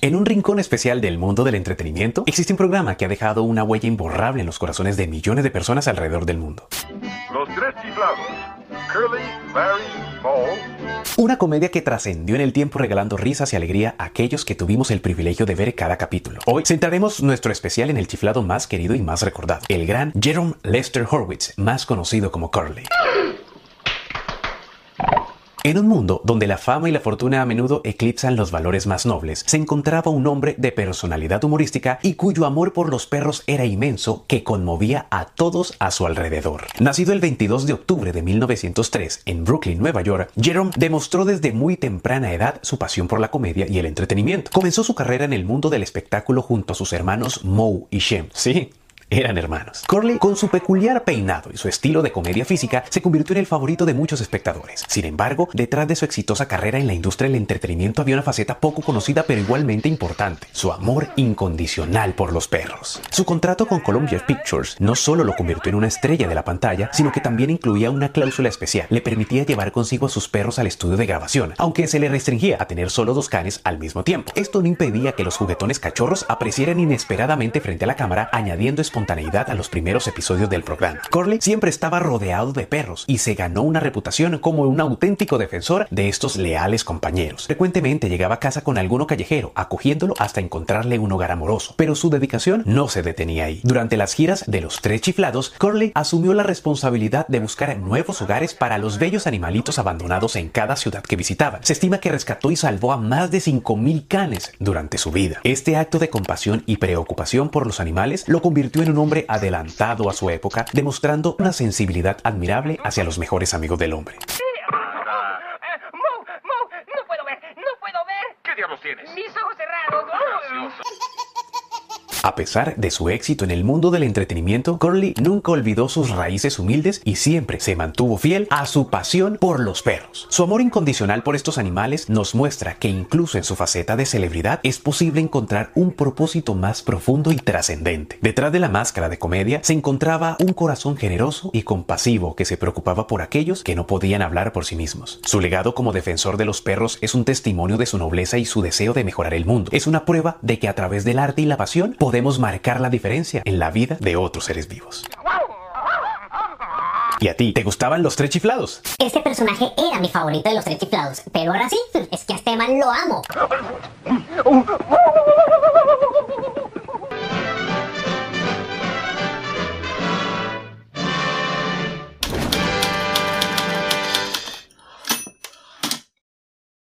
En un rincón especial del mundo del entretenimiento, existe un programa que ha dejado una huella imborrable en los corazones de millones de personas alrededor del mundo. Los tres chiflados. Curly, Larry, Moe. Una comedia que trascendió en el tiempo regalando risas y alegría a aquellos que tuvimos el privilegio de ver cada capítulo. Hoy centraremos nuestro especial en el chiflado más querido y más recordado, el gran Jerome Lester Horwitz, más conocido como Curly. En un mundo donde la fama y la fortuna a menudo eclipsan los valores más nobles, se encontraba un hombre de personalidad humorística y cuyo amor por los perros era inmenso que conmovía a todos a su alrededor. Nacido el 22 de octubre de 1903 en Brooklyn, Nueva York, Jerome demostró desde muy temprana edad su pasión por la comedia y el entretenimiento. Comenzó su carrera en el mundo del espectáculo junto a sus hermanos Moe y Shem. Sí, eran hermanos. Corley, con su peculiar peinado y su estilo de comedia física, se convirtió en el favorito de muchos espectadores. Sin embargo, detrás de su exitosa carrera en la industria del entretenimiento había una faceta poco conocida pero igualmente importante, su amor incondicional por los perros. Su contrato con Columbia Pictures no solo lo convirtió en una estrella de la pantalla, sino que también incluía una cláusula especial. Le permitía llevar consigo a sus perros al estudio de grabación, aunque se le restringía a tener solo dos canes al mismo tiempo. Esto no impedía que los juguetones cachorros aparecieran inesperadamente frente a la cámara, añadiendo espontaneidad a los primeros episodios del programa. Corley siempre estaba rodeado de perros y se ganó una reputación como un auténtico defensor de estos leales compañeros. Frecuentemente llegaba a casa con alguno callejero, acogiéndolo hasta encontrarle un hogar amoroso, pero su dedicación no se detenía ahí. Durante las giras de los tres chiflados, Corley asumió la responsabilidad de buscar nuevos hogares para los bellos animalitos abandonados en cada ciudad que visitaban. Se estima que rescató y salvó a más de 5.000 canes durante su vida. Este acto de compasión y preocupación por los animales lo convirtió en un hombre adelantado a su época, demostrando una sensibilidad admirable hacia los mejores amigos del hombre. ¡Mo! ¡Mo! ¡No puedo ver! ¡No puedo ver! ¿Qué diablos tienes? ¡Mis ojos cerrados! A pesar de su éxito en el mundo del entretenimiento, Curly nunca olvidó sus raíces humildes y siempre se mantuvo fiel a su pasión por los perros. Su amor incondicional por estos animales nos muestra que incluso en su faceta de celebridad es posible encontrar un propósito más profundo y trascendente. Detrás de la máscara de comedia se encontraba un corazón generoso y compasivo que se preocupaba por aquellos que no podían hablar por sí mismos. Su legado como defensor de los perros es un testimonio de su nobleza y su deseo de mejorar el mundo. Es una prueba de que a través del arte y la pasión podemos marcar la diferencia en la vida de otros seres vivos. ¿Y a ti, te gustaban los tres chiflados? Este personaje era mi favorito de los tres chiflados, pero ahora sí, es que a este man lo amo.